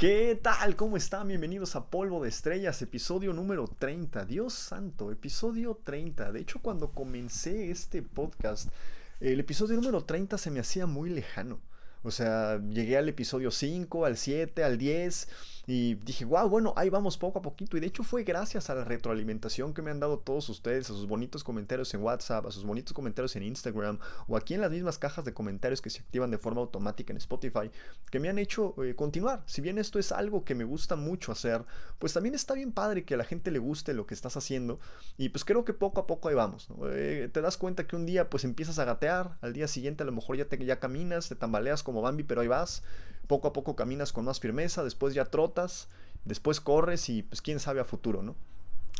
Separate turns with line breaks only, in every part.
¿Qué tal? ¿Cómo están? Bienvenidos a Polvo de Estrellas, episodio número 30. Dios santo, episodio 30. De hecho, cuando comencé este podcast, el episodio número 30 se me hacía muy lejano. O sea, llegué al episodio 5, al 7, al 10 y dije, wow, bueno, ahí vamos poco a poquito. Y de hecho fue gracias a la retroalimentación que me han dado todos ustedes, a sus bonitos comentarios en WhatsApp, a sus bonitos comentarios en Instagram o aquí en las mismas cajas de comentarios que se activan de forma automática en Spotify, que me han hecho eh, continuar. Si bien esto es algo que me gusta mucho hacer, pues también está bien padre que a la gente le guste lo que estás haciendo. Y pues creo que poco a poco ahí vamos. Eh, te das cuenta que un día pues empiezas a gatear, al día siguiente a lo mejor ya, te, ya caminas, te tambaleas como Bambi, pero ahí vas poco a poco caminas con más firmeza, después ya trotas, después corres y pues quién sabe a futuro, ¿no?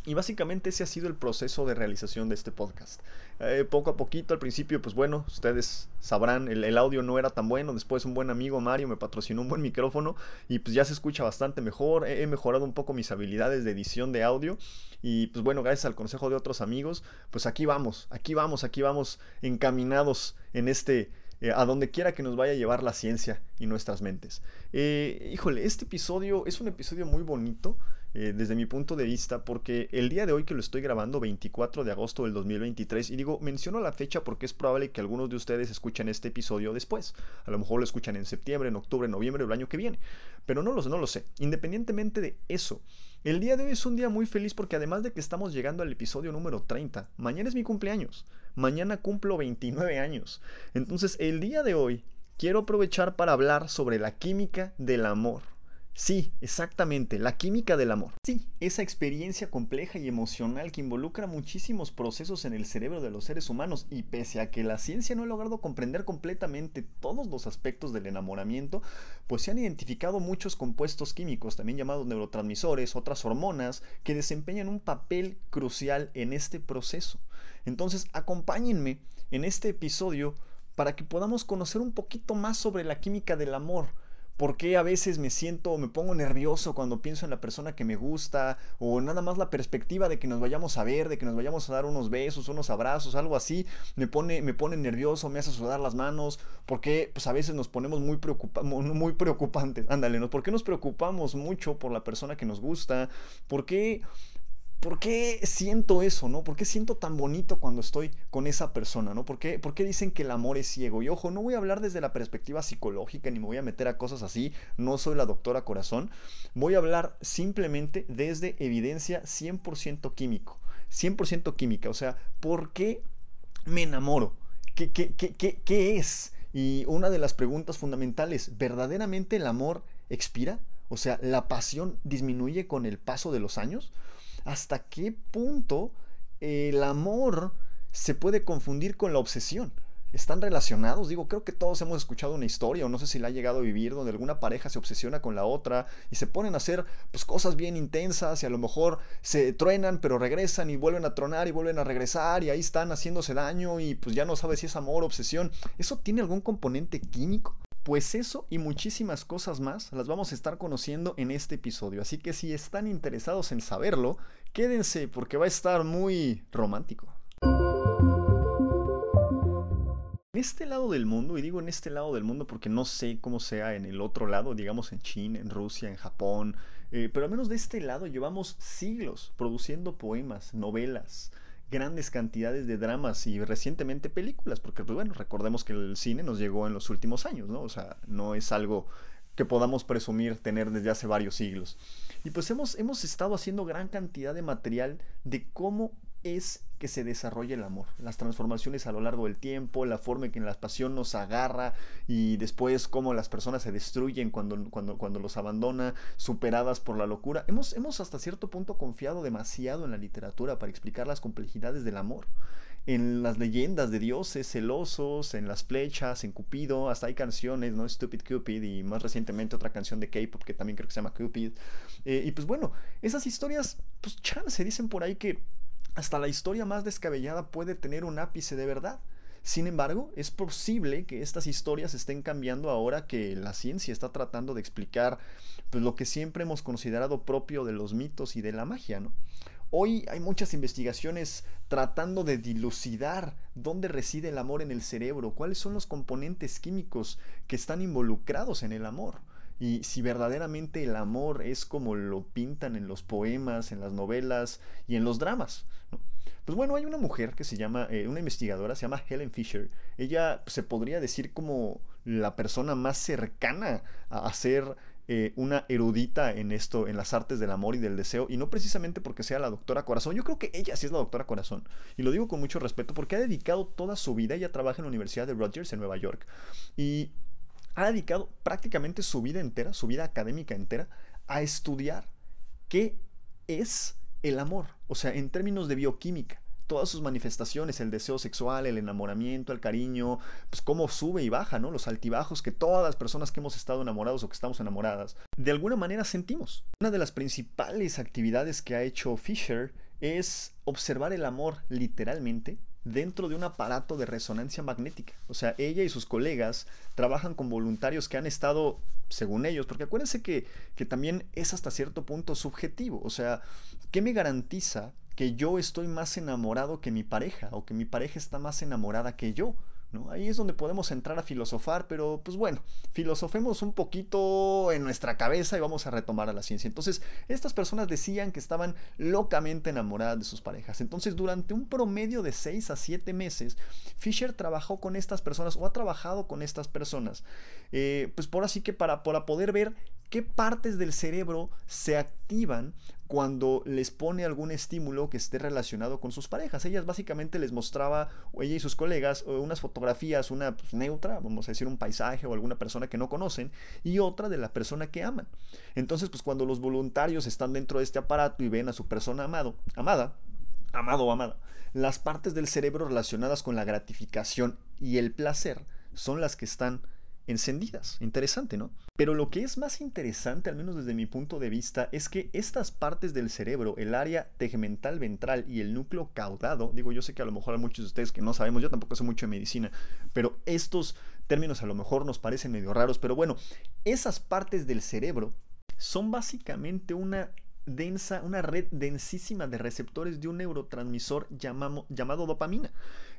Y básicamente ese ha sido el proceso de realización de este podcast. Eh, poco a poquito, al principio, pues bueno, ustedes sabrán, el, audio no era tan bueno. Después un buen amigo Mario me patrocinó un buen micrófono y pues ya se escucha bastante mejor. He, he mejorado un poco mis habilidades de edición de audio. Y pues bueno, gracias al consejo de otros amigos, pues aquí vamos, aquí vamos, aquí vamos encaminados en este eh, a donde quiera que nos vaya a llevar la ciencia y nuestras mentes. Eh, híjole, este episodio es un episodio muy bonito. Eh, desde mi punto de vista, porque el día de hoy que lo estoy grabando, 24 de agosto del 2023, y digo, menciono la fecha porque es probable que algunos de ustedes escuchen este episodio después. A lo mejor lo escuchan en septiembre, en octubre, en noviembre del año que viene. Pero no no lo sé. Independientemente de eso, el día de hoy es un día muy feliz porque además de que estamos llegando al episodio número 30, mañana es mi cumpleaños. Mañana cumplo 29 años. Entonces el día de hoy quiero aprovechar para hablar sobre la química del amor. Sí, exactamente, la química del amor. Sí, esa experiencia compleja y emocional que involucra muchísimos procesos en el cerebro de los seres humanos y pese a que la ciencia no ha logrado comprender completamente todos los aspectos del enamoramiento, pues se han identificado muchos compuestos químicos, también llamados neurotransmisores, otras hormonas, que desempeñan un papel crucial en este proceso. Entonces, acompáñenme en este episodio para que podamos conocer un poquito más sobre la química del amor por qué a veces me siento, me pongo nervioso cuando pienso en la persona que me gusta, o nada más la perspectiva de que nos vayamos a ver, de que nos vayamos a dar unos besos, unos abrazos, algo así, me pone, me pone nervioso, me hace sudar las manos, porque pues a veces nos ponemos muy, preocupa muy preocupantes, ándale, ¿no? ¿por qué nos preocupamos mucho por la persona que nos gusta? ¿Por qué ¿por qué siento eso, no? ¿Por qué siento tan bonito cuando estoy con esa persona, no? ¿Por qué, ¿Por qué, dicen que el amor es ciego? Y ojo, no voy a hablar desde la perspectiva psicológica ni me voy a meter a cosas así, no soy la doctora corazón. Voy a hablar simplemente desde evidencia 100% químico, 100% química, o sea, ¿por qué me enamoro? ¿Qué, qué, qué, qué, qué es? Y una de las preguntas fundamentales, ¿verdaderamente el amor expira? O sea, ¿la pasión disminuye con el paso de los años? Hasta qué punto el amor se puede confundir con la obsesión. ¿Están relacionados? Digo, creo que todos hemos escuchado una historia, o no sé si la ha llegado a vivir, donde alguna pareja se obsesiona con la otra y se ponen a hacer pues, cosas bien intensas y a lo mejor se truenan, pero regresan y vuelven a tronar y vuelven a regresar y ahí están haciéndose daño y pues ya no sabes si es amor o obsesión. ¿Eso tiene algún componente químico? Pues eso y muchísimas cosas más las vamos a estar conociendo en este episodio. Así que si están interesados en saberlo, quédense porque va a estar muy romántico. En este lado del mundo, y digo en este lado del mundo porque no sé cómo sea en el otro lado, digamos en China, en Rusia, en Japón, eh, pero al menos de este lado llevamos siglos produciendo poemas, novelas, grandes cantidades de dramas y recientemente películas, porque pues bueno, recordemos que el cine nos llegó en los últimos años, ¿no? O sea, no es algo que podamos presumir tener desde hace varios siglos. Y pues hemos, hemos estado haciendo gran cantidad de material de cómo es que se desarrolla el amor, las transformaciones a lo largo del tiempo, la forma en que la pasión nos agarra y después cómo las personas se destruyen cuando, cuando, cuando los abandona, superadas por la locura. Hemos, hemos hasta cierto punto confiado demasiado en la literatura para explicar las complejidades del amor. En las leyendas de dioses celosos, en las flechas, en Cupido, hasta hay canciones, ¿no? Stupid Cupid y más recientemente otra canción de K-pop que también creo que se llama Cupid. Eh, y pues bueno, esas historias, pues se dicen por ahí que hasta la historia más descabellada puede tener un ápice de verdad. Sin embargo, es posible que estas historias estén cambiando ahora que la ciencia está tratando de explicar pues, lo que siempre hemos considerado propio de los mitos y de la magia. ¿no? Hoy hay muchas investigaciones tratando de dilucidar dónde reside el amor en el cerebro, cuáles son los componentes químicos que están involucrados en el amor. y si verdaderamente el amor es como lo pintan en los poemas, en las novelas y en los dramas. Pues bueno, hay una mujer que se llama, eh, una investigadora, se llama Helen Fisher. Ella se podría decir como la persona más cercana a ser eh, una erudita en esto, en las artes del amor y del deseo, y no precisamente porque sea la doctora Corazón. Yo creo que ella sí es la doctora Corazón, y lo digo con mucho respeto porque ha dedicado toda su vida, ella trabaja en la Universidad de Rogers en Nueva York, y ha dedicado prácticamente su vida entera, su vida académica entera, a estudiar qué es el amor, o sea, en términos de bioquímica todas sus manifestaciones, el deseo sexual, el enamoramiento, el cariño, pues cómo sube y baja, ¿no? Los altibajos que todas las personas que hemos estado enamorados o que estamos enamoradas, de alguna manera sentimos. Una de las principales actividades que ha hecho Fisher es observar el amor literalmente dentro de un aparato de resonancia magnética. O sea, ella y sus colegas trabajan con voluntarios que han estado, según ellos, porque acuérdense que, que también es hasta cierto punto subjetivo. O sea, ¿qué me garantiza que yo estoy más enamorado que mi pareja o que mi pareja está más enamorada que yo. ¿no? Ahí es donde podemos entrar a filosofar, pero pues bueno, filosofemos un poquito en nuestra cabeza y vamos a retomar a la ciencia. Entonces, estas personas decían que estaban locamente enamoradas de sus parejas. Entonces, durante un promedio de 6 a 7 meses, Fisher trabajó con estas personas o ha trabajado con estas personas, eh, pues por así que para, para poder ver qué partes del cerebro se activan cuando les pone algún estímulo que esté relacionado con sus parejas. Ellas básicamente les mostraba, ella y sus colegas, unas fotografías, una pues, neutra, vamos a decir un paisaje o alguna persona que no conocen, y otra de la persona que aman. Entonces, pues cuando los voluntarios están dentro de este aparato y ven a su persona amado, amada, amado o amada, las partes del cerebro relacionadas con la gratificación y el placer son las que están encendidas. Interesante, ¿no? Pero lo que es más interesante, al menos desde mi punto de vista, es que estas partes del cerebro, el área tegmental ventral y el núcleo caudado, digo, yo sé que a lo mejor hay muchos de ustedes que no sabemos, yo tampoco sé mucho de medicina, pero estos términos a lo mejor nos parecen medio raros, pero bueno, esas partes del cerebro son básicamente una densa, una red densísima de receptores de un neurotransmisor llamado dopamina.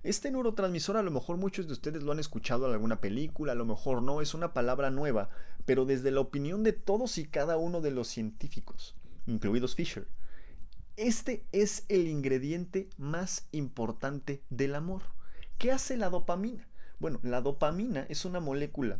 Este neurotransmisor a lo mejor muchos de ustedes lo han escuchado en alguna película, a lo mejor no, es una palabra nueva, pero desde la opinión de todos y cada uno de los científicos, incluidos Fisher, este es el ingrediente más importante del amor. ¿Qué hace la dopamina? Bueno, la dopamina es una molécula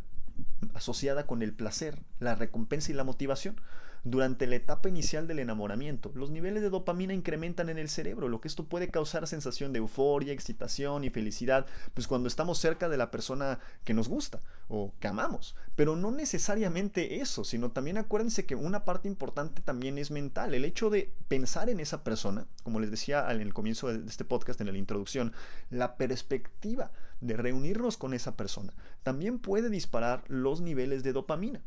asociada con el placer, la recompensa y la motivación. Durante la etapa inicial del enamoramiento, los niveles de dopamina incrementan en el cerebro, lo que esto puede causar sensación de euforia, excitación y felicidad, pues cuando estamos cerca de la persona que nos gusta o que amamos. Pero no necesariamente eso, sino también acuérdense que una parte importante también es mental. El hecho de pensar en esa persona, como les decía en el comienzo de este podcast, en la introducción, la perspectiva de reunirnos con esa persona también puede disparar los niveles de dopamina.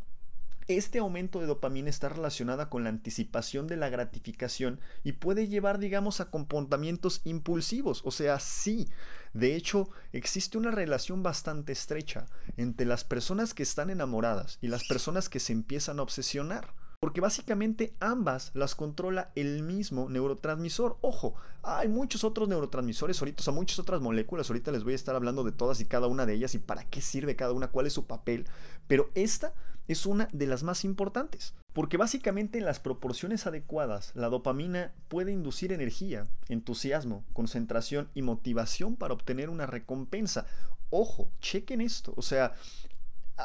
Este aumento de dopamina está relacionada con la anticipación de la gratificación y puede llevar, digamos, a comportamientos impulsivos. O sea, sí, de hecho, existe una relación bastante estrecha entre las personas que están enamoradas y las personas que se empiezan a obsesionar. Porque básicamente ambas las controla el mismo neurotransmisor. Ojo, hay muchos otros neurotransmisores ahorita, o sea, muchas otras moléculas. Ahorita les voy a estar hablando de todas y cada una de ellas y para qué sirve cada una, cuál es su papel. Pero esta es una de las más importantes, porque básicamente en las proporciones adecuadas la dopamina puede inducir energía, entusiasmo, concentración y motivación para obtener una recompensa. Ojo, chequen esto, o sea,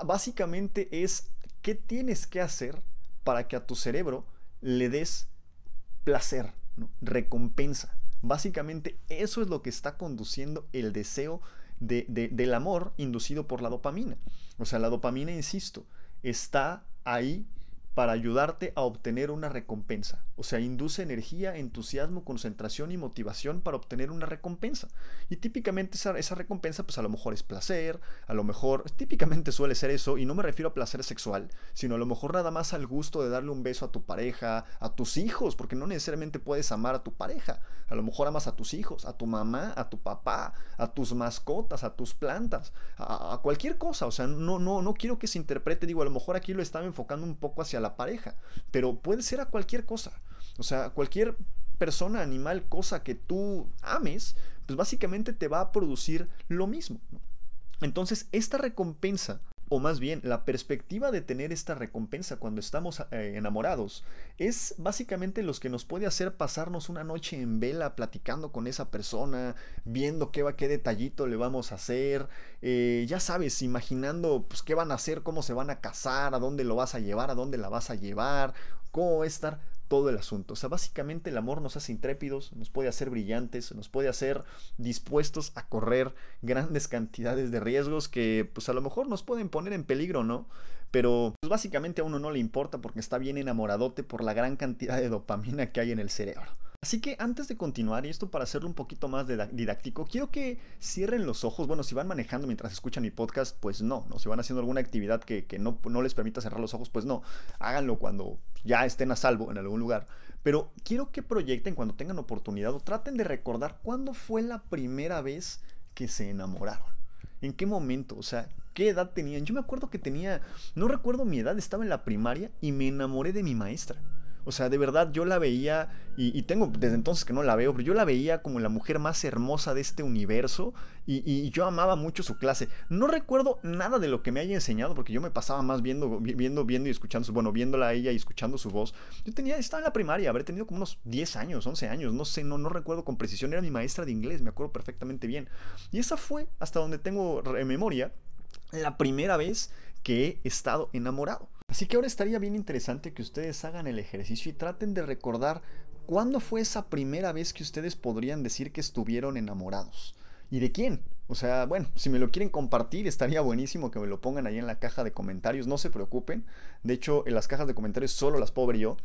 básicamente es qué tienes que hacer para que a tu cerebro le des placer, recompensa. Básicamente eso es lo que está conduciendo el deseo del amor inducido por la dopamina. O sea, la dopamina, insisto, está ahí para ayudarte a obtener una recompensa. O sea, induce energía, entusiasmo, concentración y motivación para obtener una recompensa. Y típicamente esa, recompensa, pues a lo mejor es placer, a lo mejor, típicamente suele ser eso, y no me refiero a placer sexual, sino a lo mejor nada más al gusto de darle un beso a tu pareja, a tus hijos, porque no necesariamente puedes amar a tu pareja. A lo mejor amas a tus hijos, a tu mamá, a tu papá, a tus mascotas, a tus plantas, a, a cualquier cosa. O sea, no, no, no quiero que se interprete, digo, a lo mejor aquí lo estaba enfocando un poco hacia la pareja, pero puede ser a cualquier cosa. O sea, cualquier persona, animal, cosa que tú ames, pues básicamente te va a producir lo mismo. Entonces, esta recompensa o más bien la perspectiva de tener esta recompensa cuando estamos eh, enamorados, es básicamente los que nos puede hacer pasarnos una noche en vela platicando con esa persona, viendo qué va, qué detallito le vamos a hacer, eh, ya sabes, imaginando pues, qué van a hacer, cómo se van a casar, a dónde lo vas a llevar, a dónde la vas a llevar, cómo va a estar todo el asunto. O sea, básicamente el amor nos hace intrépidos, nos puede hacer brillantes, nos puede hacer dispuestos a correr grandes cantidades de riesgos que pues a lo mejor nos pueden poner en peligro, ¿no? Pero pues, básicamente a uno no le importa porque está bien enamoradote por la gran cantidad de dopamina que hay en el cerebro. Así que antes de continuar, y esto para hacerlo un poquito más didáctico, quiero que cierren los ojos. Bueno, si van manejando mientras escuchan mi podcast, pues no, ¿no? Si van haciendo alguna actividad que, no, no les permita cerrar los ojos, pues no. Háganlo cuando ya estén a salvo en algún lugar. Pero quiero que proyecten cuando tengan oportunidad o traten de recordar cuándo fue la primera vez que se enamoraron. ¿En qué momento? O sea, ¿qué edad tenían? Yo me acuerdo que tenía, no recuerdo mi edad, estaba en la primaria y me enamoré de mi maestra. O sea, de verdad yo la veía, y, tengo desde entonces que no la veo, pero yo la veía como la mujer más hermosa de este universo y, yo amaba mucho su clase. No recuerdo nada de lo que me haya enseñado porque yo me pasaba más viendo, viendo, viendo y escuchando, su, bueno, viéndola a ella y escuchando su voz. Yo tenía, estaba en la primaria, habré tenido como unos 10 años, 11 años, no sé, no, no recuerdo con precisión, era mi maestra de inglés, me acuerdo perfectamente bien. Y esa fue, hasta donde tengo memoria, la primera vez que he estado enamorado. Así que ahora estaría bien interesante que ustedes hagan el ejercicio y traten de recordar cuándo fue esa primera vez que ustedes podrían decir que estuvieron enamorados. ¿Y de quién? O sea, bueno, si me lo quieren compartir, estaría buenísimo que me lo pongan ahí en la caja de comentarios. No se preocupen. De hecho, en las cajas de comentarios solo las puedo yo.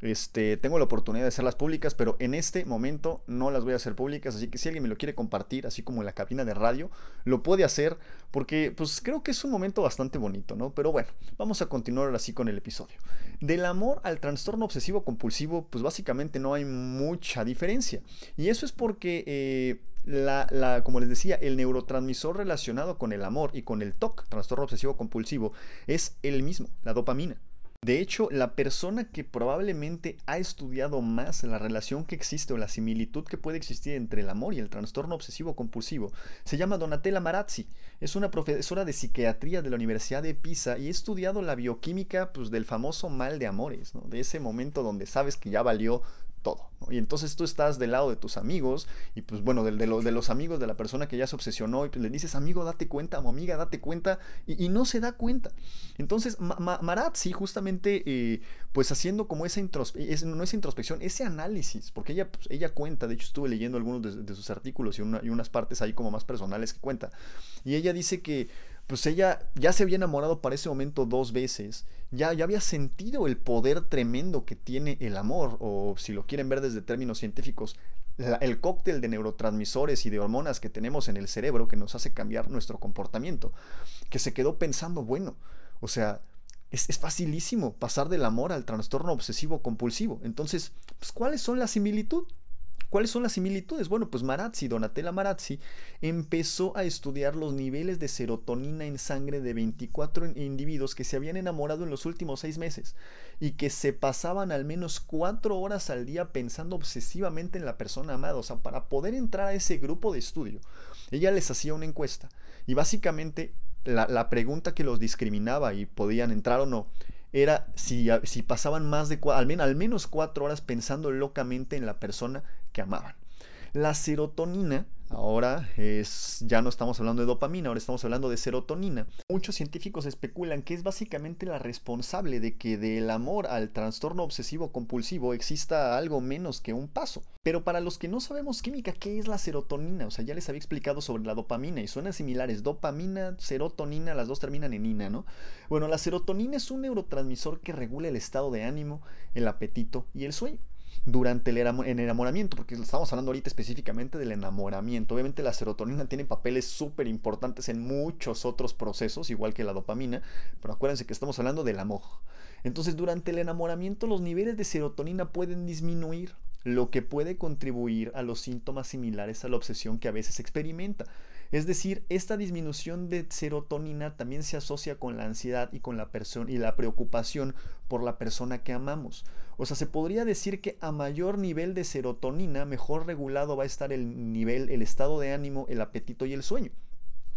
Este, tengo la oportunidad de hacerlas públicas, pero en este momento no las voy a hacer públicas. Así que si alguien me lo quiere compartir, así como en la cabina de radio, lo puede hacer. Porque, pues, creo que es un momento bastante bonito, ¿no? Pero bueno, vamos a continuar así con el episodio. Del amor al trastorno obsesivo compulsivo, pues básicamente no hay mucha diferencia. Y eso es porque. Eh, la, como les decía, el neurotransmisor relacionado con el amor y con el TOC, trastorno obsesivo compulsivo, es el mismo, la dopamina. De hecho, la persona que probablemente ha estudiado más la relación que existe o la similitud que puede existir entre el amor y el trastorno obsesivo compulsivo se llama Donatella Marazzi. Es una profesora de psiquiatría de la Universidad de Pisa y ha estudiado la bioquímica pues, del famoso mal de amores, de ese momento donde sabes que ya valió todo. Y entonces tú estás del lado de tus amigos y pues bueno, de, de, los amigos de la persona que ya se obsesionó y pues le dices, amigo, date cuenta, o amiga, date cuenta, y, no se da cuenta. Entonces, Marazzi justamente, eh, pues haciendo como esa introspección, no esa introspección, ese análisis, porque ella, pues, ella cuenta, de hecho estuve leyendo algunos de, sus artículos y unas partes ahí como más personales que cuenta, y ella dice que pues ella ya se había enamorado para ese momento dos veces, ya, ya había sentido el poder tremendo que tiene el amor, o si lo quieren ver desde términos científicos, el cóctel de neurotransmisores y de hormonas que tenemos en el cerebro que nos hace cambiar nuestro comportamiento, que se quedó pensando, bueno, o sea, es, facilísimo pasar del amor al trastorno obsesivo compulsivo. Entonces, pues, ¿cuáles son las similitudes? ¿Cuáles son las similitudes? Bueno, pues Marazzi, Donatella Marazzi, empezó a estudiar los niveles de serotonina en sangre de 24 individuos que se habían enamorado en los últimos seis meses y que se pasaban al menos cuatro horas al día pensando obsesivamente en la persona amada. O sea, para poder entrar a ese grupo de estudio, ella les hacía una encuesta y básicamente la, la pregunta que los discriminaba y podían entrar o no era si, si pasaban más de al menos, al menos cuatro horas pensando locamente en la persona que amaban. La serotonina Ahora es, ya no estamos hablando de dopamina, ahora estamos hablando de serotonina. Muchos científicos especulan que es básicamente la responsable de que del amor al trastorno obsesivo compulsivo exista algo menos que un paso. Pero para los que no sabemos química, ¿qué es la serotonina? O sea, ya les había explicado sobre la dopamina y suenan similares. Dopamina, serotonina, las dos terminan en ina, ¿no? Bueno, la serotonina es un neurotransmisor que regula el estado de ánimo, el apetito y el sueño durante el enamoramiento, porque estamos hablando ahorita específicamente del enamoramiento. Obviamente la serotonina tiene papeles súper importantes en muchos otros procesos, igual que la dopamina, pero acuérdense que estamos hablando del amor. Entonces durante el enamoramiento los niveles de serotonina pueden disminuir, lo que puede contribuir a los síntomas similares a la obsesión que a veces experimenta. Es decir, esta disminución de serotonina también se asocia con la ansiedad y con la y la preocupación por la persona que amamos. O sea, se podría decir que a mayor nivel de serotonina, mejor regulado va a estar el nivel, el estado de ánimo, el apetito y el sueño.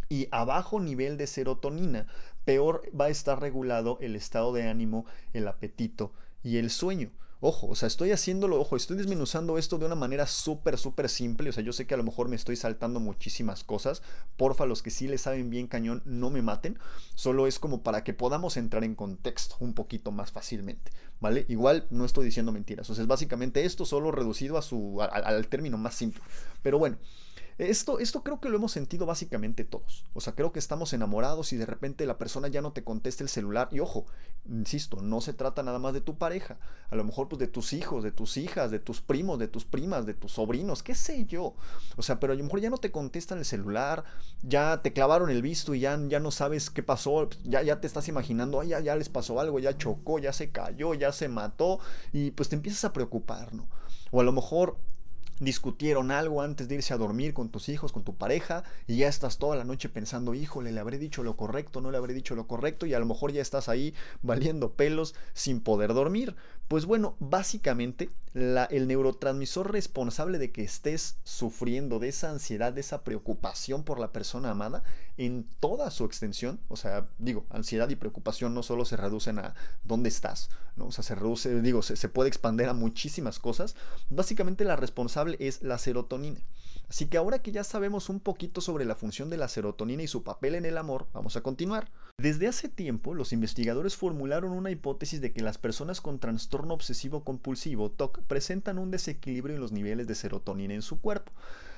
Y a bajo nivel de serotonina peor va a estar regulado el estado de ánimo, el apetito y el sueño. Ojo, o sea, estoy haciéndolo, ojo, estoy desmenuzando esto de una manera súper, súper simple. O sea, yo sé que a lo mejor me estoy saltando muchísimas cosas. Porfa, los que sí le saben bien cañón, no me maten. Solo es como para que podamos entrar en contexto un poquito más fácilmente, ¿vale? Igual no estoy diciendo mentiras. O sea, es básicamente esto solo reducido a su, al término más simple. Pero bueno. Esto, esto creo que lo hemos sentido básicamente todos. O sea, creo que estamos enamorados y de repente la persona ya no te contesta el celular. Y ojo, insisto, no se trata nada más de tu pareja. A lo mejor pues de tus hijos, de tus hijas, de tus primos, de tus primas, de tus sobrinos, qué sé yo. O sea, pero a lo mejor ya no te contestan el celular, ya te clavaron el visto y ya, ya no sabes qué pasó. Ya, ya te estás imaginando, ay, ya, ya les pasó algo, ya chocó, ya se cayó, ya se mató. Y pues te empiezas a preocupar, ¿no? O a lo mejor discutieron algo antes de irse a dormir con tus hijos, con tu pareja, y ya estás toda la noche pensando, híjole, le habré dicho lo correcto, no le habré dicho lo correcto, y a lo mejor ya estás ahí valiendo pelos sin poder dormir. Pues bueno, básicamente el neurotransmisor responsable de que estés sufriendo de esa ansiedad, de esa preocupación por la persona amada, en toda su extensión, o sea, digo, ansiedad y preocupación no solo se reducen a dónde estás, ¿no? O sea, se reduce, digo, se, se puede expandir a muchísimas cosas. Básicamente la responsable es la serotonina. Así que ahora que ya sabemos un poquito sobre la función de la serotonina y su papel en el amor, vamos a continuar. Desde hace tiempo, los investigadores formularon una hipótesis de que las personas con trastorno obsesivo compulsivo, TOC, presentan un desequilibrio en los niveles de serotonina en su cuerpo.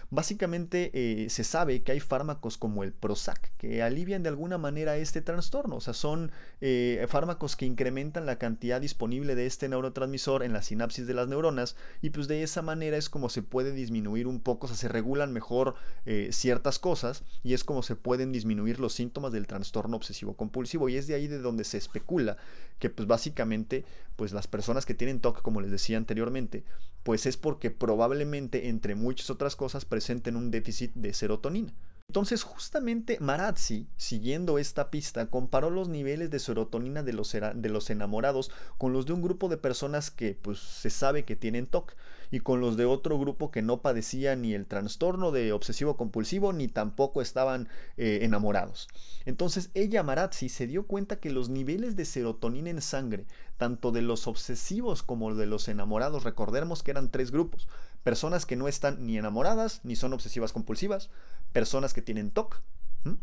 Básicamente eh, se sabe que hay fármacos como el Prozac que alivian de alguna manera este trastorno. O sea, son eh, fármacos que incrementan la cantidad disponible de este neurotransmisor en la sinapsis de las neuronas y pues de esa manera es como se puede disminuir un poco, o sea, se regulan mejor eh, ciertas cosas y es como se pueden disminuir los síntomas del trastorno obsesivo compulsivo y es de ahí de donde se especula que pues básicamente pues las personas que tienen TOC, como les decía anteriormente, pues es porque probablemente entre muchas otras cosas presenten un déficit de serotonina. Entonces justamente Marazzi, siguiendo esta pista, comparó los niveles de serotonina de los, enamorados con los de un grupo de personas que pues se sabe que tienen TOC y con los de otro grupo que no padecía ni el trastorno de obsesivo compulsivo ni tampoco estaban eh, enamorados. Entonces ella, Marazzi, se dio cuenta que los niveles de serotonina en sangre, tanto de los obsesivos como de los enamorados, recordemos que eran tres grupos, personas que no están ni enamoradas ni son obsesivas compulsivas, personas que tienen TOC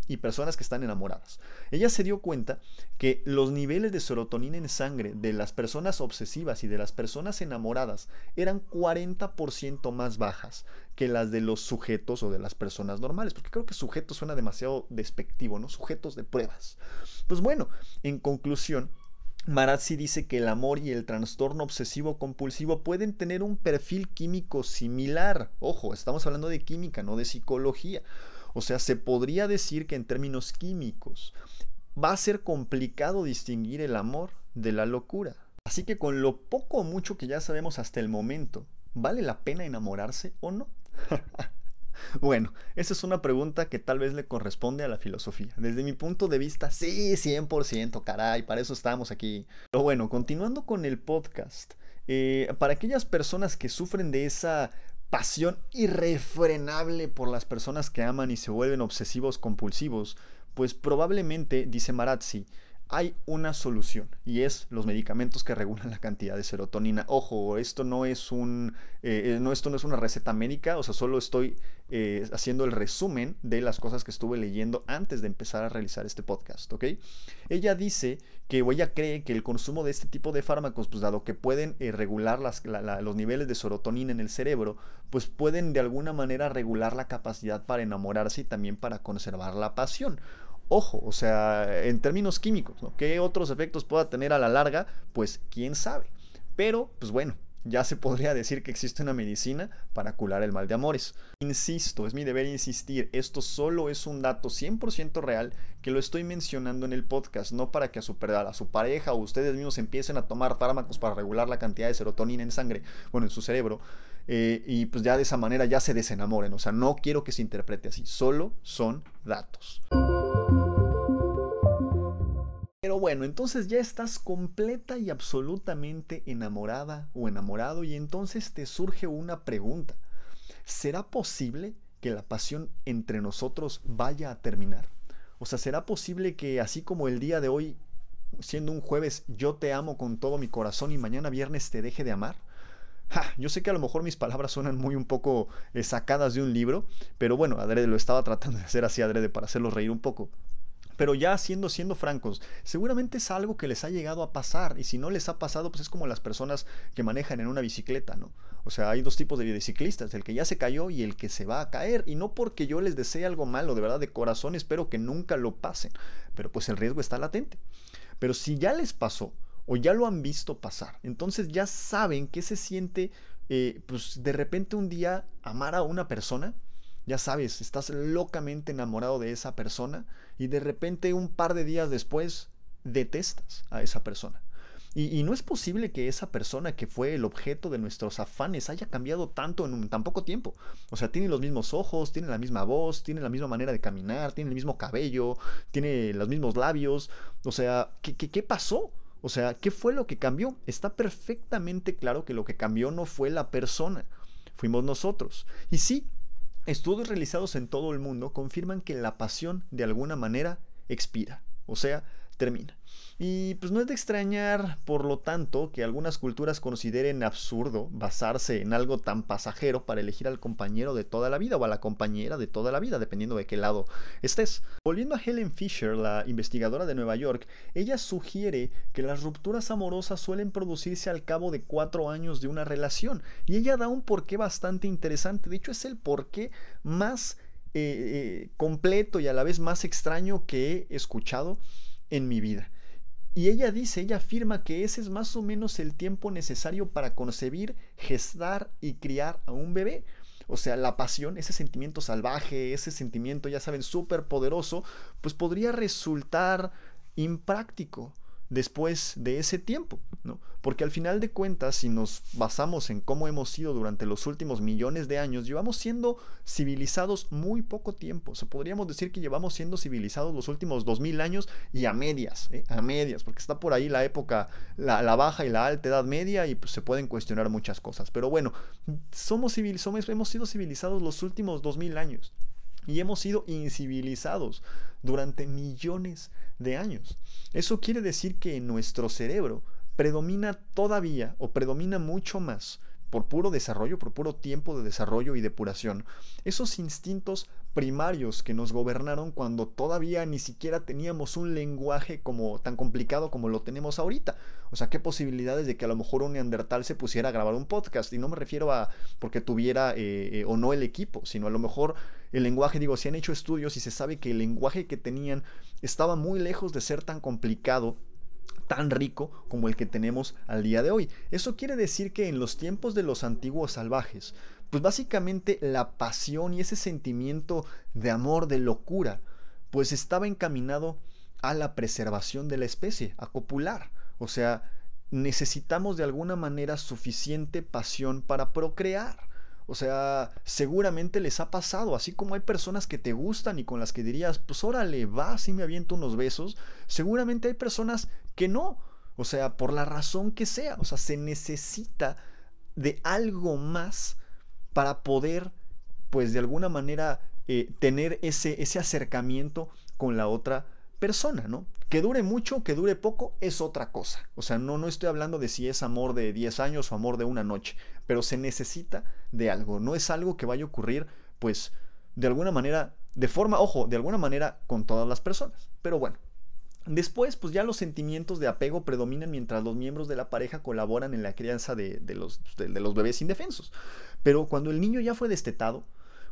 y personas que están enamoradas. Ella se dio cuenta que los niveles de serotonina en sangre de las personas obsesivas y de las personas enamoradas eran 40% más bajas que las de los sujetos o de las personas normales, porque creo que sujetos suena demasiado despectivo, ¿no? Sujetos de pruebas. Pues bueno, en conclusión, Marazzi dice que el amor y el trastorno obsesivo compulsivo pueden tener un perfil químico similar. Ojo, estamos hablando de química, no de psicología. O sea, se podría decir que en términos químicos va a ser complicado distinguir el amor de la locura. Así que con lo poco o mucho que ya sabemos hasta el momento, ¿vale la pena enamorarse o no? Bueno, esa es una pregunta que tal vez le corresponde a la filosofía. Desde mi punto de vista, sí, 100%, caray, para eso estamos aquí. Pero bueno, continuando con el podcast, eh, para aquellas personas que sufren de esa pasión irrefrenable por las personas que aman y se vuelven obsesivos compulsivos, pues probablemente, dice Marazzi, hay una solución y es los medicamentos que regulan la cantidad de serotonina. Ojo, esto no es un, eh, no, esto no es una receta médica, o sea, solo estoy eh, haciendo el resumen de las cosas que estuve leyendo antes de empezar a realizar este podcast, ¿ok? Ella dice que o ella cree que el consumo de este tipo de fármacos, pues dado que pueden eh, regular los niveles de serotonina en el cerebro, pues pueden de alguna manera regular la capacidad para enamorarse y también para conservar la pasión. Ojo, o sea, en términos químicos, ¿no? ¿Qué otros efectos pueda tener a la larga? Pues quién sabe. Pero, pues bueno, ya se podría decir que existe una medicina para curar el mal de amores. Insisto, es mi deber insistir, esto solo es un dato 100% real que lo estoy mencionando en el podcast, no para que a su, pareja o ustedes mismos empiecen a tomar fármacos para regular la cantidad de serotonina en sangre, bueno, en su cerebro, eh, y pues ya de esa manera ya se desenamoren. O sea, no quiero que se interprete así, solo son datos. Pero bueno, entonces ya estás completa y absolutamente enamorada o enamorado y entonces te surge una pregunta. ¿Será posible que la pasión entre nosotros vaya a terminar? O sea, ¿será posible que así como el día de hoy, siendo un jueves, yo te amo con todo mi corazón y mañana viernes te deje de amar? yo sé que a lo mejor mis palabras suenan muy un poco eh, sacadas de un libro, pero bueno, adrede lo estaba tratando de hacer así adrede para hacerlos reír un poco. Pero ya siendo, siendo francos, seguramente es algo que les ha llegado a pasar. Y si no les ha pasado, pues es como las personas que manejan en una bicicleta, ¿no? O sea, hay dos tipos de biciclistas, el que ya se cayó y el que se va a caer. Y no porque yo les desee algo malo, de verdad, de corazón espero que nunca lo pasen. Pero pues el riesgo está latente. Pero si ya les pasó, o ya lo han visto pasar. Entonces ya saben que se siente, eh, pues de repente un día amar a una persona. Ya sabes, estás locamente enamorado de esa persona y de repente un par de días después detestas a esa persona. Y, no es posible que esa persona que fue el objeto de nuestros afanes haya cambiado tanto en tan poco tiempo. O sea, tiene los mismos ojos, tiene la misma voz, tiene la misma manera de caminar, tiene el mismo cabello, tiene los mismos labios. O sea, ¿qué, qué, pasó? O sea, ¿qué fue lo que cambió? Está perfectamente claro que lo que cambió no fue la persona, fuimos nosotros. Y sí, estudios realizados en todo el mundo confirman que la pasión de alguna manera expira, o sea, termina. Y pues no es de extrañar, por lo tanto, que algunas culturas consideren absurdo basarse en algo tan pasajero para elegir al compañero de toda la vida o a la compañera de toda la vida, dependiendo de qué lado estés. Volviendo a Helen Fisher, la investigadora de Nueva York, ella sugiere que las rupturas amorosas suelen producirse al cabo de cuatro años de una relación. Y ella da un porqué bastante interesante. De hecho, es el porqué más eh, eh, completo y a la vez más extraño que he escuchado en mi vida. Y ella dice, ella afirma que ese es más o menos el tiempo necesario para concebir, gestar y criar a un bebé. O sea, la pasión, ese sentimiento salvaje, ese sentimiento, ya saben, súper poderoso, pues podría resultar impráctico después de ese tiempo, Porque al final de cuentas, si nos basamos en cómo hemos sido durante los últimos millones de años, llevamos siendo civilizados muy poco tiempo. O podríamos decir que llevamos siendo civilizados los últimos dos mil años y a medias, ¿eh? a medias, porque está por ahí la época, la, baja y la alta edad media y pues, se pueden cuestionar muchas cosas. Pero bueno, somos, civil, hemos sido civilizados los últimos dos mil años y hemos sido incivilizados durante millones de años. Eso quiere decir que nuestro cerebro predomina todavía o predomina mucho más por puro desarrollo, por puro tiempo de desarrollo y depuración, esos instintos primarios que nos gobernaron cuando todavía ni siquiera teníamos un lenguaje como tan complicado como lo tenemos ahorita. O sea, qué posibilidades de que a lo mejor un neandertal se pusiera a grabar un podcast. Y no me refiero a porque tuviera eh, eh, o no el equipo, sino a lo mejor el lenguaje, digo, se han hecho estudios y se sabe que el lenguaje que tenían estaba muy lejos de ser tan complicado tan rico como el que tenemos al día de hoy. Eso quiere decir que en los tiempos de los antiguos salvajes, pues básicamente la pasión y ese sentimiento de amor, de locura, pues estaba encaminado a la preservación de la especie, a copular. O sea, necesitamos de alguna manera suficiente pasión para procrear. O sea, seguramente les ha pasado, así como hay personas que te gustan y con las que dirías, pues órale, va, si me aviento unos besos, seguramente hay personas que no. O sea, por la razón que sea. O sea, se necesita de algo más para poder, pues de alguna manera, eh, tener ese, ese acercamiento con la otra persona, ¿no? Que dure mucho, que dure poco, es otra cosa. O sea, no, no estoy hablando de si es amor de 10 años o amor de una noche, pero se necesita de algo. No es algo que vaya a ocurrir, pues, de alguna manera, de forma, ojo, de alguna manera con todas las personas. Pero bueno, Después, pues ya los sentimientos de apego predominan mientras los miembros de la pareja colaboran en la crianza de, los, de, los, bebés indefensos. Pero cuando el niño ya fue destetado,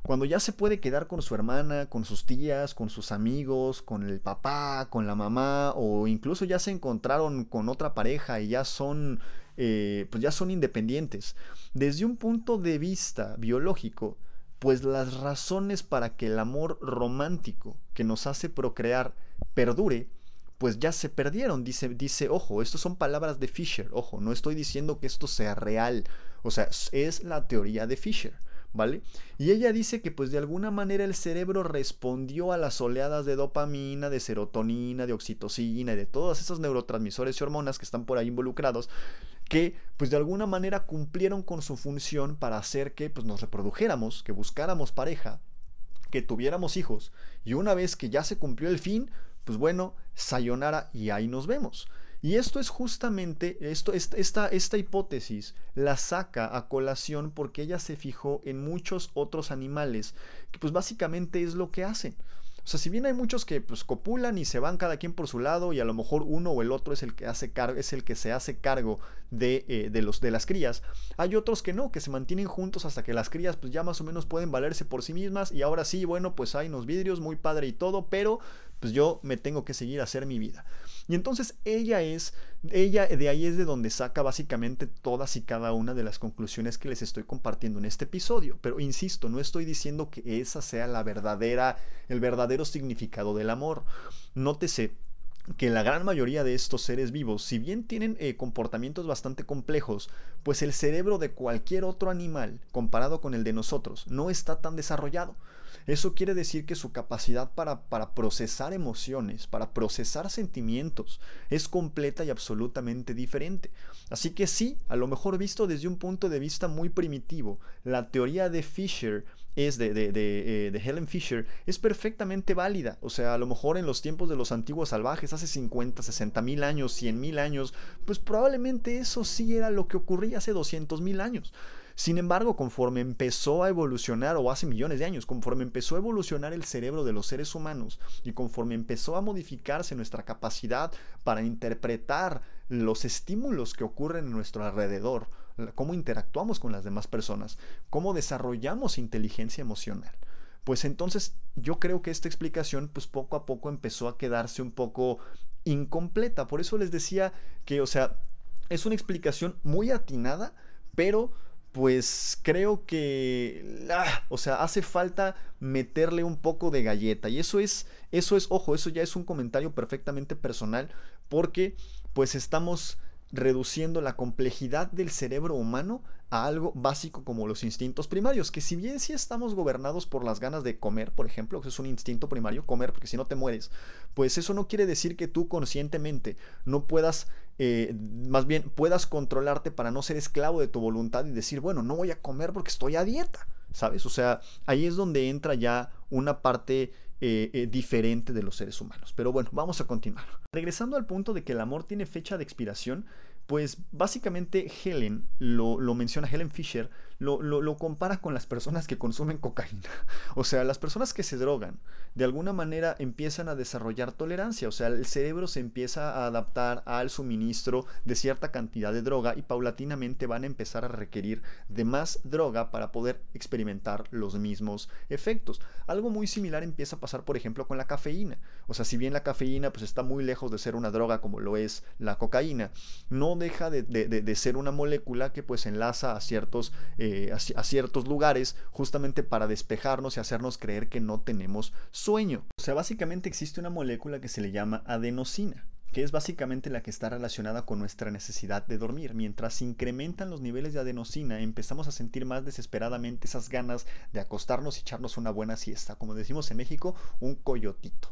cuando ya se puede quedar con su hermana, con sus tías, con sus amigos, con el papá, con la mamá, o incluso ya se encontraron con otra pareja y ya son, eh, pues ya son independientes. Desde un punto de vista biológico, pues las razones para que el amor romántico que nos hace procrear perdure, pues ya se perdieron. Dice, dice, ojo, estas son palabras de Fisher, ojo, no estoy diciendo que esto sea real, o sea, es la teoría de Fisher. Y ella dice que pues de alguna manera el cerebro respondió a las oleadas de dopamina, de serotonina, de oxitocina y de todos esos neurotransmisores y hormonas que están por ahí involucrados, que pues de alguna manera cumplieron con su función para hacer que pues nos reprodujéramos, que buscáramos pareja, que tuviéramos hijos. Y una vez que ya se cumplió el fin, pues bueno, sayonara y ahí nos vemos. Y esto es justamente, esto, esta, esta hipótesis la saca a colación porque ella se fijó en muchos otros animales, que pues básicamente es lo que hacen. O sea, si bien hay muchos que pues copulan y se van cada quien por su lado y a lo mejor uno o el otro es el que hace es el que se hace cargo de, eh, de, los, de las crías, hay otros que no, que se mantienen juntos hasta que las crías pues ya más o menos pueden valerse por sí mismas y ahora sí, bueno, pues hay unos vidrios, muy padre y todo, pero pues yo me tengo que seguir a hacer mi vida. Y entonces ella es, ella de ahí es de donde saca básicamente todas y cada una de las conclusiones que les estoy compartiendo en este episodio. Pero insisto, no estoy diciendo que esa sea la verdadera, el verdadero significado del amor. Nótese que la gran mayoría de estos seres vivos, si bien tienen eh, comportamientos bastante complejos, pues el cerebro de cualquier otro animal, comparado con el de nosotros, no está tan desarrollado. Eso quiere decir que su capacidad para, para procesar emociones, para procesar sentimientos, es completa y absolutamente diferente. Así que sí, a lo mejor visto desde un punto de vista muy primitivo, la teoría de Fisher es de, de, de, eh, de, Helen Fisher es perfectamente válida. O sea, a lo mejor en los tiempos de los antiguos salvajes, hace 50, 60 mil años, 100 mil años, pues probablemente eso sí era lo que ocurría hace 200 mil años. Sin embargo, conforme empezó a evolucionar, o hace millones de años, conforme empezó a evolucionar el cerebro de los seres humanos y conforme empezó a modificarse nuestra capacidad para interpretar los estímulos que ocurren en nuestro alrededor, cómo interactuamos con las demás personas, cómo desarrollamos inteligencia emocional. Pues entonces yo creo que esta explicación pues poco a poco empezó a quedarse un poco incompleta. Por eso les decía que, o sea, es una explicación muy atinada, pero pues creo que, ah, o sea, hace falta meterle un poco de galleta. Y eso es, eso es, ojo, eso ya es un comentario perfectamente personal, porque pues estamos reduciendo la complejidad del cerebro humano a algo básico como los instintos primarios, que si bien sí estamos gobernados por las ganas de comer, por ejemplo, que es un instinto primario, comer, porque si no te mueres, pues eso no quiere decir que tú conscientemente no puedas, eh, más bien puedas controlarte para no ser esclavo de tu voluntad y decir, bueno, no voy a comer porque estoy a dieta, ¿sabes? O sea, ahí es donde entra ya una parte eh, eh, diferente de los seres humanos. Pero bueno, vamos a continuar. Regresando al punto de que el amor tiene fecha de expiración, pues básicamente Helen, lo, menciona Helen Fisher, lo, lo, compara con las personas que consumen cocaína. O sea, las personas que se drogan, de alguna manera empiezan a desarrollar tolerancia. O sea, el cerebro se empieza a adaptar al suministro de cierta cantidad de droga y paulatinamente van a empezar a requerir de más droga para poder experimentar los mismos efectos. Algo muy similar empieza a pasar, por ejemplo, con la cafeína. O sea, si bien la cafeína pues está muy lejos de ser una droga como lo es la cocaína, no deja de, ser una molécula que pues enlaza a ciertos, eh, a, ciertos lugares justamente para despejarnos y hacernos creer que no tenemos sueño. O sea, básicamente existe una molécula que se le llama adenosina que es básicamente la que está relacionada con nuestra necesidad de dormir. Mientras incrementan los niveles de adenosina, empezamos a sentir más desesperadamente esas ganas de acostarnos y echarnos una buena siesta, como decimos en México, un coyotito.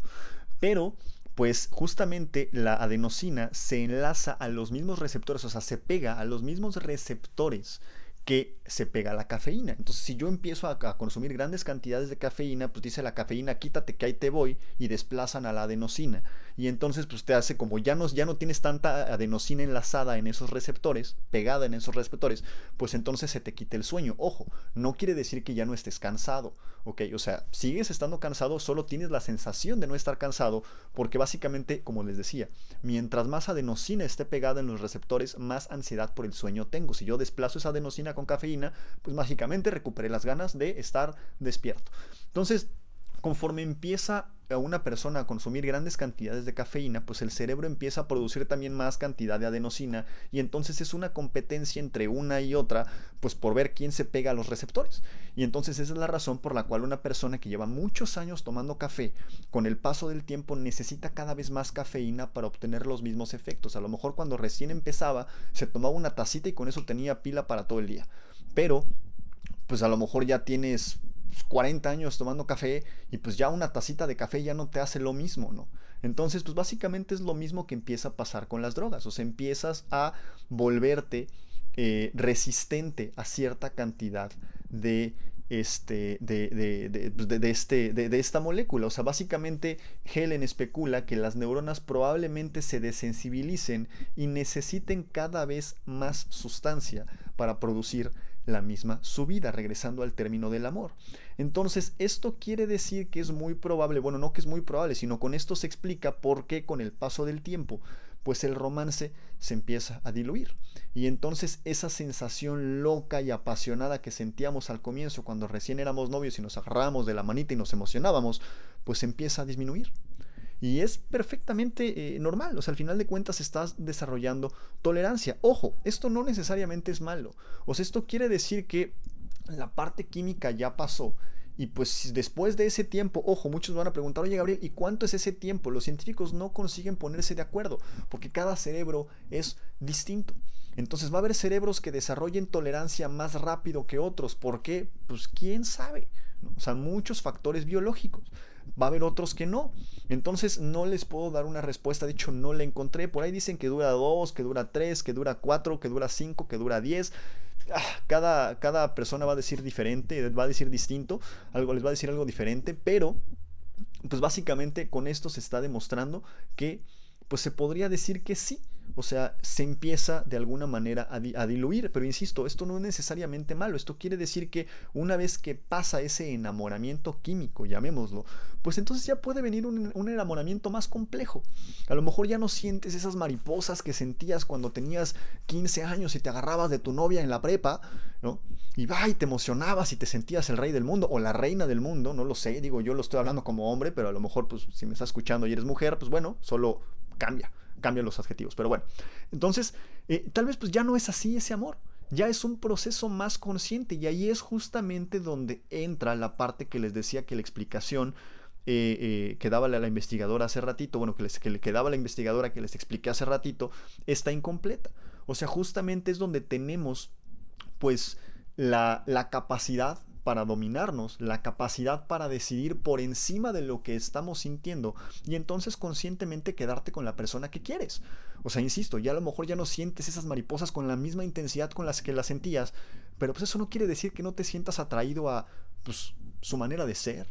Pero pues justamente la adenosina se enlaza a los mismos receptores, o sea, se pega a los mismos receptores que se pega la cafeína. Entonces, si yo empiezo a, consumir grandes cantidades de cafeína, pues dice la cafeína, quítate que ahí te voy, y desplazan a la adenosina. Y entonces, pues te hace como ya no, ya no tienes tanta adenosina enlazada en esos receptores, pegada en esos receptores, pues entonces se te quita el sueño. Ojo, no quiere decir que ya no estés cansado, ¿ok? O sea, sigues estando cansado, solo tienes la sensación de no estar cansado, porque básicamente, como les decía, mientras más adenosina esté pegada en los receptores, más ansiedad por el sueño tengo. Si yo desplazo esa adenosina con cafeína, pues mágicamente recuperé las ganas de estar despierto. Entonces, conforme empieza a una persona a consumir grandes cantidades de cafeína, pues el cerebro empieza a producir también más cantidad de adenosina y entonces es una competencia entre una y otra, pues por ver quién se pega a los receptores. Y entonces esa es la razón por la cual una persona que lleva muchos años tomando café, con el paso del tiempo necesita cada vez más cafeína para obtener los mismos efectos. A lo mejor cuando recién empezaba se tomaba una tacita y con eso tenía pila para todo el día. Pero pues a lo mejor ya tienes 40 años tomando café y pues ya una tacita de café ya no te hace lo mismo, ¿no? Entonces, pues básicamente es lo mismo que empieza a pasar con las drogas, o sea, empiezas a volverte eh, resistente a cierta cantidad de este, de, pues, este, de, esta molécula. O sea, básicamente Helen especula que las neuronas probablemente se desensibilicen y necesiten cada vez más sustancia para producir la misma subida, regresando al término del amor. Entonces, esto quiere decir que es muy probable, bueno, no que es muy probable, sino con esto se explica por qué con el paso del tiempo, pues el romance se empieza a diluir. Y entonces esa sensación loca y apasionada que sentíamos al comienzo cuando recién éramos novios y nos agarrábamos de la manita y nos emocionábamos, pues empieza a disminuir. Y es perfectamente eh, normal, o sea, al final de cuentas estás desarrollando tolerancia. Ojo, esto no necesariamente es malo. O sea, esto quiere decir que la parte química ya pasó. Y pues después de ese tiempo, ojo, muchos van a preguntar, oye Gabriel, ¿y cuánto es ese tiempo? Los científicos no consiguen ponerse de acuerdo, porque cada cerebro es distinto. Entonces va a haber cerebros que desarrollen tolerancia más rápido que otros. ¿Por qué? Pues quién sabe. O sea, muchos factores biológicos va a haber otros que no. Entonces no les puedo dar una respuesta, de hecho no la encontré. Por ahí dicen que dura 2, que dura 3, que dura 4, que dura 5, que dura 10. Ah, cada, cada persona va a decir diferente, va a decir distinto, algo, les va a decir algo diferente, pero pues básicamente con esto se está demostrando que pues se podría decir que sí, o sea, se empieza de alguna manera a, diluir. Pero insisto, esto no es necesariamente malo. Esto quiere decir que una vez que pasa ese enamoramiento químico, llamémoslo, pues entonces ya puede venir un, enamoramiento más complejo. A lo mejor ya no sientes esas mariposas que sentías cuando tenías 15 años y te agarrabas de tu novia en la prepa, ¿no? Y va y te emocionabas y te sentías el rey del mundo o la reina del mundo, no lo sé, digo, yo lo estoy hablando como hombre, pero a lo mejor, pues si me estás escuchando y eres mujer, pues bueno, solo cambia cambian los adjetivos. Pero bueno, entonces, eh, tal vez pues ya no es así ese amor. Ya es un proceso más consciente y ahí es justamente donde entra la parte que les decía que la explicación eh, eh, que daba la, investigadora hace ratito, bueno, que, les, que le quedaba la investigadora que les expliqué hace ratito, está incompleta. O sea, justamente es donde tenemos pues la, la capacidad para dominarnos, la capacidad para decidir por encima de lo que estamos sintiendo y entonces conscientemente quedarte con la persona que quieres. O sea, insisto, ya a lo mejor ya no sientes esas mariposas con la misma intensidad con las que las sentías, pero pues eso no quiere decir que no te sientas atraído a pues, su manera de ser,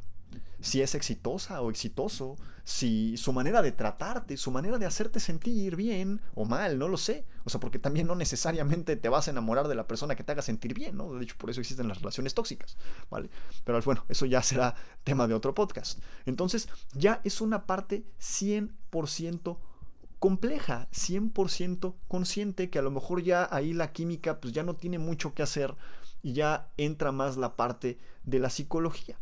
si es exitosa o exitoso, si su manera de tratarte, su manera de hacerte sentir bien o mal, no lo sé. O sea, porque también no necesariamente te vas a enamorar de la persona que te haga sentir bien, ¿no? De hecho, por eso existen las relaciones tóxicas, ¿vale? Pero bueno, eso ya será tema de otro podcast. Entonces, ya es una parte 100% compleja, 100% consciente, que a lo mejor ya ahí la química pues ya no tiene mucho que hacer y ya entra más la parte de la psicología.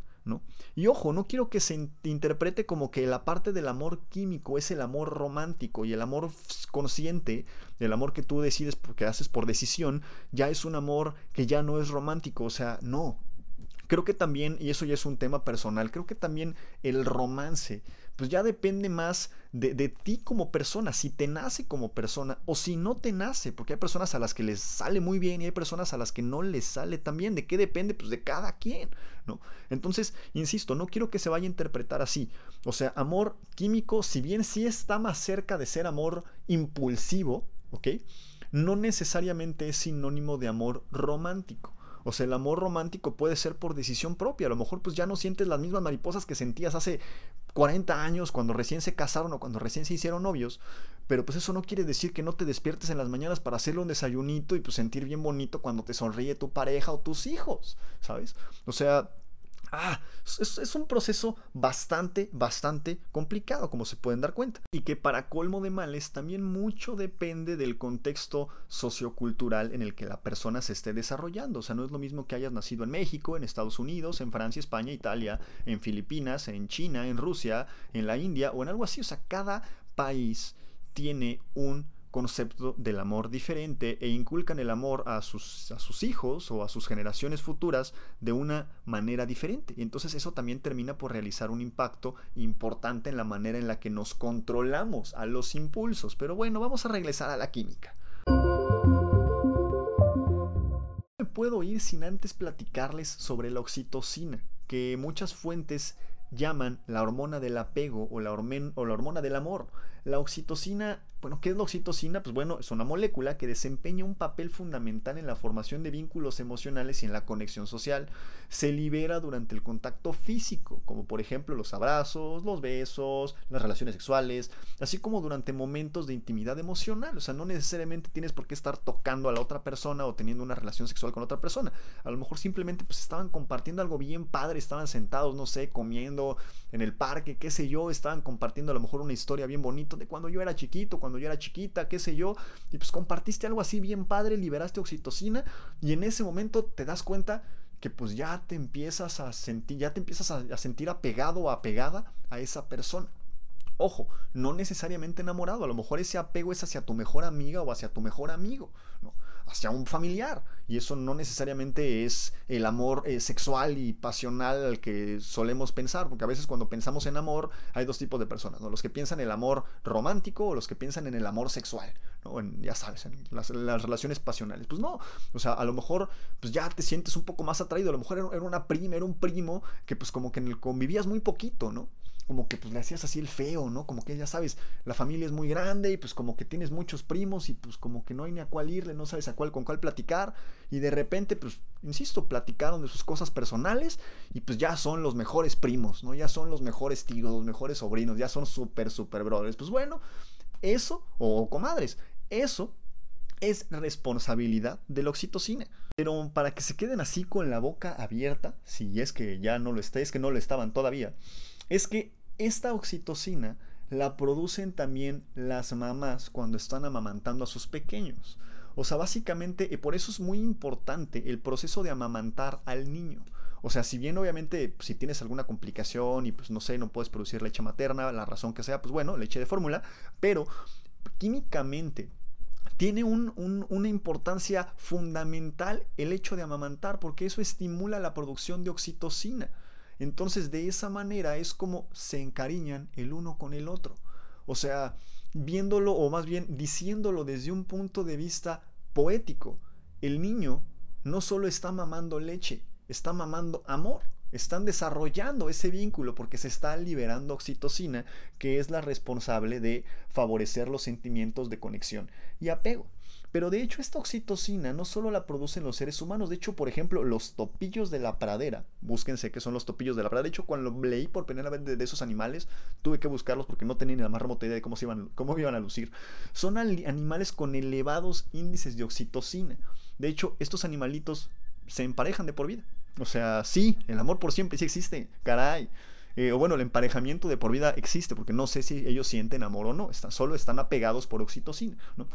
Y ojo, no quiero que se interprete como que la parte del amor químico es el amor romántico y el amor consciente, el amor que tú decides porque haces por decisión, ya es un amor que ya no es romántico, o sea, no. Creo que también, y eso ya es un tema personal, creo que también el romance pues ya depende más de, ti como persona, si te nace como persona o si no te nace, porque hay personas a las que les sale muy bien y hay personas a las que no les sale tan bien. ¿De qué depende? Pues de cada quien, ¿no? Entonces, insisto, no quiero que se vaya a interpretar así. O sea, amor químico, si bien sí está más cerca de ser amor impulsivo, ¿ok? No necesariamente es sinónimo de amor romántico. O sea, el amor romántico puede ser por decisión propia. A lo mejor pues ya no sientes las mismas mariposas que sentías hace 40 años cuando recién se casaron o cuando recién se hicieron novios. Pero pues eso no quiere decir que no te despiertes en las mañanas para hacerle un desayunito y pues sentir bien bonito cuando te sonríe tu pareja o tus hijos, ¿sabes? O sea, Ah, es, un proceso bastante, bastante complicado, como se pueden dar cuenta. Y que para colmo de males también mucho depende del contexto sociocultural en el que la persona se esté desarrollando. O sea, no es lo mismo que hayas nacido en México, en Estados Unidos, en Francia, España, Italia, en Filipinas, en China, en Rusia, en la India o en algo así. O sea, cada país tiene un concepto del amor diferente e inculcan el amor a sus, a sus hijos o a sus generaciones futuras de una manera diferente. Y entonces eso también termina por realizar un impacto importante en la manera en la que nos controlamos a los impulsos. Pero bueno, vamos a regresar a la química. No me puedo ir sin antes platicarles sobre la oxitocina, que muchas fuentes llaman la hormona del apego o la, o la hormona del amor. La oxitocina, bueno, ¿qué es la oxitocina? Pues bueno, es una molécula que desempeña un papel fundamental en la formación de vínculos emocionales y en la conexión social. Se libera durante el contacto físico, como por ejemplo los abrazos, los besos, las relaciones sexuales, así como durante momentos de intimidad emocional. O sea, no necesariamente tienes por qué estar tocando a la otra persona o teniendo una relación sexual con otra persona. A lo mejor simplemente pues estaban compartiendo algo bien padre, estaban sentados, no sé, comiendo en el parque, qué sé yo, estaban compartiendo a lo mejor una historia bien bonita de cuando yo era chiquito, cuando yo era chiquita, qué sé yo, y pues compartiste algo así bien padre, liberaste oxitocina y en ese momento te das cuenta que pues ya te empiezas a sentir, ya te empiezas a, a sentir apegado o apegada a esa persona. Ojo, no necesariamente enamorado, a lo mejor ese apego es hacia tu mejor amiga o hacia tu mejor amigo, ¿no? Hacia un familiar. Y eso no necesariamente es el amor eh, sexual y pasional al que solemos pensar, porque a veces cuando pensamos en amor hay dos tipos de personas, ¿no? los que piensan en el amor romántico o los que piensan en el amor sexual, ¿no? ya sabes, en las, relaciones pasionales. Pues no, o sea, a lo mejor pues ya te sientes un poco más atraído, a lo mejor era una prima, era un primo que pues como que en convivías muy poquito, ¿no? Como que pues le hacías así el feo, ¿no? Como que ya sabes, la familia es muy grande y pues como que tienes muchos primos y pues como que no hay ni a cuál irle, no sabes a cuál con cuál platicar y de repente pues, insisto, platicaron de sus cosas personales y pues ya son los mejores primos, ¿no? Ya son los mejores tíos, los mejores sobrinos, ya son súper, súper brothers. Pues bueno, eso, o comadres, eso es responsabilidad de la oxitocina. Pero para que se queden así con la boca abierta, si es que ya no lo está, es que no lo estaban todavía, es que esta oxitocina la producen también las mamás cuando están amamantando a sus pequeños. O sea, básicamente, por eso es muy importante el proceso de amamantar al niño. O sea, si bien obviamente si tienes alguna complicación y pues no sé, no puedes producir leche materna, la razón que sea, pues bueno, leche de fórmula, pero químicamente tiene una importancia fundamental el hecho de amamantar porque eso estimula la producción de oxitocina. Entonces de esa manera es como se encariñan el uno con el otro. O sea, viéndolo o más bien diciéndolo desde un punto de vista poético, el niño no solo está mamando leche, está mamando amor. Están desarrollando ese vínculo porque se está liberando oxitocina, que es la responsable de favorecer los sentimientos de conexión y apego. Pero de hecho esta oxitocina no solo la producen los seres humanos, de hecho, por ejemplo, los topillos de la pradera, búsquense qué son los topillos de la pradera, de hecho, cuando leí por primera vez de, esos animales, tuve que buscarlos porque no tenía ni la más remota idea de cómo, se iban, cómo iban a lucir. Son animales con elevados índices de oxitocina. De hecho, estos animalitos se emparejan de por vida. O sea, sí, el amor por siempre sí existe, caray. Eh, o bueno, el emparejamiento de por vida existe, porque no sé si ellos sienten amor o no, están, solo están apegados por oxitocina, ¿no?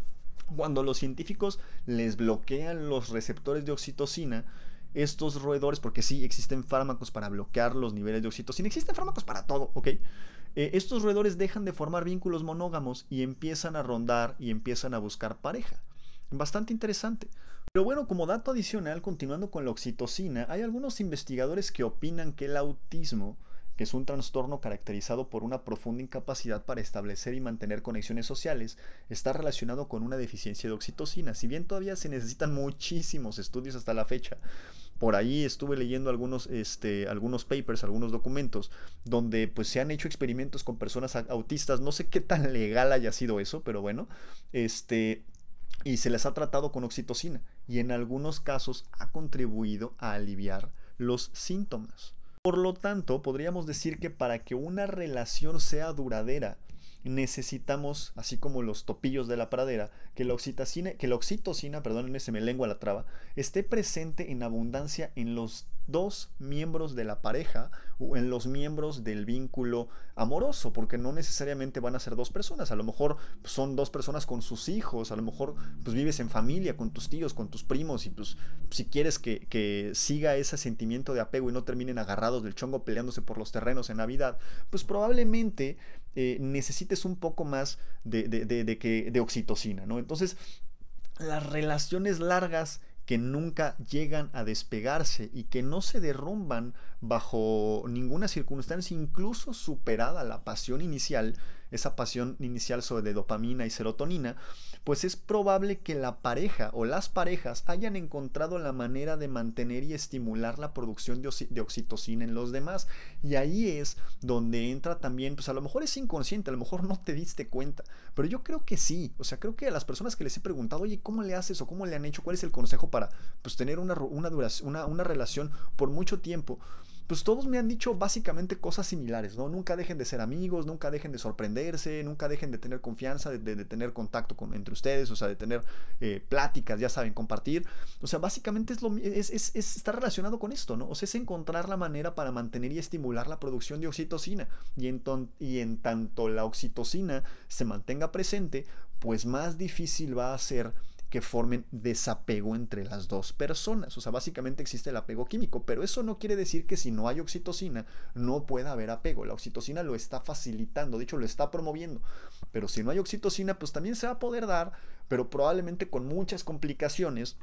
Cuando los científicos les bloquean los receptores de oxitocina, estos roedores, porque sí existen fármacos para bloquear los niveles de oxitocina, existen fármacos para todo, ¿ok? Eh, estos roedores dejan de formar vínculos monógamos y empiezan a rondar y empiezan a buscar pareja. Bastante interesante. Pero bueno, como dato adicional, continuando con la oxitocina, hay algunos investigadores que opinan que el autismo es un trastorno caracterizado por una profunda incapacidad para establecer y mantener conexiones sociales, está relacionado con una deficiencia de oxitocina. Si bien todavía se necesitan muchísimos estudios hasta la fecha, por ahí estuve leyendo algunos, este, algunos papers, algunos documentos, donde pues se han hecho experimentos con personas autistas. No sé qué tan legal haya sido eso, pero bueno, este, y se les ha tratado con oxitocina y en algunos casos ha contribuido a aliviar los síntomas. Por lo tanto, podríamos decir que para que una relación sea duradera, necesitamos, así como los topillos de la pradera, que la oxitocina, que la oxitocina, perdónenme, se me lengua la traba, esté presente en abundancia en los dos miembros de la pareja o en los miembros del vínculo amoroso, porque no necesariamente van a ser dos personas, a lo mejor son dos personas con sus hijos, a lo mejor pues vives en familia con tus tíos, con tus primos y pues si quieres que, siga ese sentimiento de apego y no terminen agarrados del chongo peleándose por los terrenos en Navidad, pues probablemente eh, necesites un poco más de, de, que, de oxitocina, ¿no? Entonces, las relaciones largas que nunca llegan a despegarse y que no se derrumban bajo ninguna circunstancia, incluso superada la pasión inicial, esa pasión inicial sobre dopamina y serotonina, pues es probable que la pareja o las parejas hayan encontrado la manera de mantener y estimular la producción de, oxitocina en los demás. Y ahí es donde entra también, pues a lo mejor es inconsciente, a lo mejor no te diste cuenta, pero yo creo que sí. O sea, creo que a las personas que les he preguntado, oye, ¿cómo le haces o cómo le han hecho? ¿Cuál es el consejo para pues, tener una, una, una relación por mucho tiempo? Pues todos me han dicho básicamente cosas similares, ¿no? Nunca dejen de ser amigos, nunca dejen de sorprenderse, nunca dejen de tener confianza, de, tener contacto con, entre ustedes, o sea, de tener eh, pláticas, ya saben, compartir. O sea, básicamente es, lo, es, es, está relacionado con esto, ¿no? O sea, es encontrar la manera para mantener y estimular la producción de oxitocina. Y en, y en tanto la oxitocina se mantenga presente, pues más difícil va a ser que formen desapego entre las dos personas. O sea, básicamente existe el apego químico, pero eso no quiere decir que si no hay oxitocina no pueda haber apego. La oxitocina lo está facilitando, de hecho lo está promoviendo. Pero si no hay oxitocina, pues también se va a poder dar, pero probablemente con muchas complicaciones,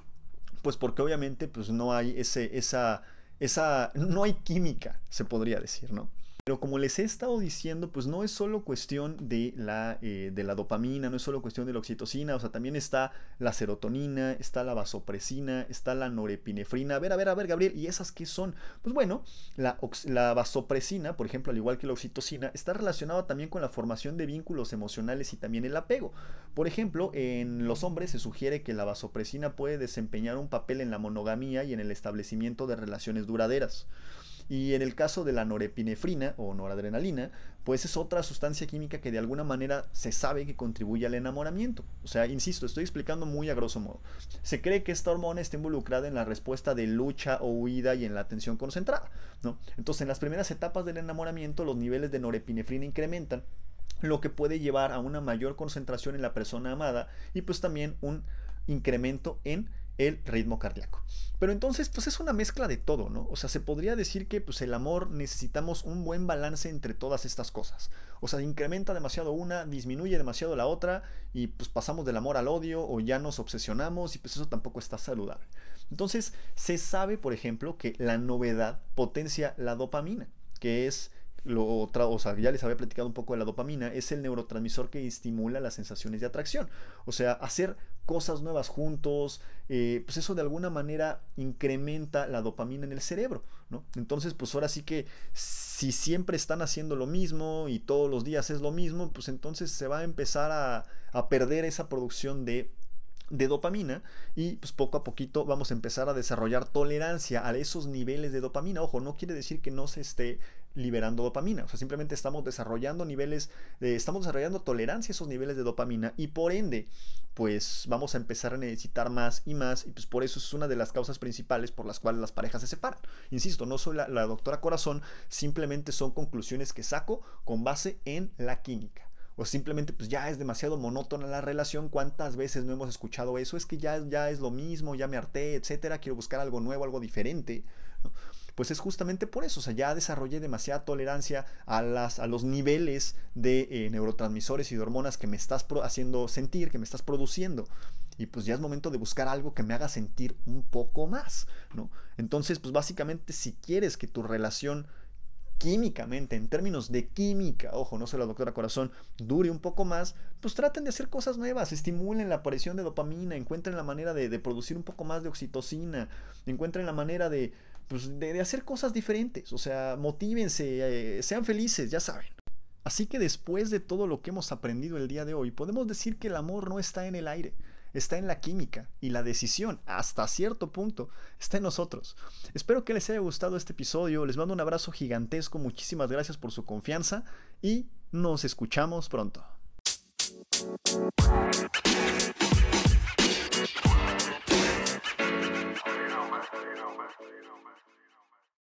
pues porque obviamente pues no hay ese, esa, esa, no hay química, se podría decir, ¿no? Pero como les he estado diciendo, pues no es solo cuestión de la, eh, de la dopamina, no es solo cuestión de la oxitocina, o sea, también está la serotonina, está la vasopresina, está la norepinefrina. A ver, a ver, a ver, Gabriel, ¿y esas qué son? Pues bueno, la, la vasopresina, por ejemplo, al igual que la oxitocina, está relacionada también con la formación de vínculos emocionales y también el apego. Por ejemplo, en los hombres se sugiere que la vasopresina puede desempeñar un papel en la monogamía y en el establecimiento de relaciones duraderas. Y en el caso de la norepinefrina o noradrenalina, pues es otra sustancia química que de alguna manera se sabe que contribuye al enamoramiento. O sea, insisto, estoy explicando muy a grosso modo. Se cree que esta hormona está involucrada en la respuesta de lucha o huida y en la atención concentrada. ¿no? Entonces, en las primeras etapas del enamoramiento, los niveles de norepinefrina incrementan lo que puede llevar a una mayor concentración en la persona amada y pues también un incremento en el ritmo cardíaco. Pero entonces, pues es una mezcla de todo, ¿no? O sea, se podría decir que pues el amor necesitamos un buen balance entre todas estas cosas. O sea, incrementa demasiado una, disminuye demasiado la otra y pues pasamos del amor al odio o ya nos obsesionamos y pues eso tampoco está saludable. Entonces, se sabe, por ejemplo, que la novedad potencia la dopamina, que es lo otra, o sea, ya les había platicado un poco de la dopamina, es el neurotransmisor que estimula las sensaciones de atracción. O sea, hacer cosas nuevas juntos, eh, pues eso de alguna manera incrementa la dopamina en el cerebro, ¿no? Entonces, pues ahora sí que si siempre están haciendo lo mismo y todos los días es lo mismo, pues entonces se va a empezar a, a perder esa producción de de dopamina y pues poco a poquito vamos a empezar a desarrollar tolerancia a esos niveles de dopamina. Ojo, no quiere decir que no se esté liberando dopamina, o sea, simplemente estamos desarrollando niveles, estamos desarrollando tolerancia a esos niveles de dopamina y por ende, pues vamos a empezar a necesitar más y más y pues por eso es una de las causas principales por las cuales las parejas se separan. Insisto, no soy la, la doctora corazón, simplemente son conclusiones que saco con base en la química. O simplemente pues ya es demasiado monótona la relación, cuántas veces no hemos escuchado eso, es que ya, ya es lo mismo, ya me harté, etcétera, quiero buscar algo nuevo, algo diferente, pues es justamente por eso, o sea, ya desarrollé demasiada tolerancia a, las, a los niveles de eh, neurotransmisores y de hormonas que me estás haciendo sentir, que me estás produciendo. Y pues ya es momento de buscar algo que me haga sentir un poco más, ¿no? Entonces, pues básicamente si quieres que tu relación químicamente, en términos de química, ojo, no soy la doctora corazón, dure un poco más, pues traten de hacer cosas nuevas, estimulen la aparición de dopamina, encuentren la manera de, producir un poco más de oxitocina, encuentren la manera de, pues, de, hacer cosas diferentes, o sea, motívense, eh, sean felices, ya saben. Así que después de todo lo que hemos aprendido el día de hoy, podemos decir que el amor no está en el aire, está en la química y la decisión, hasta cierto punto, está en nosotros. Espero que les haya gustado este episodio, les mando un abrazo gigantesco, muchísimas gracias por su confianza y nos escuchamos pronto.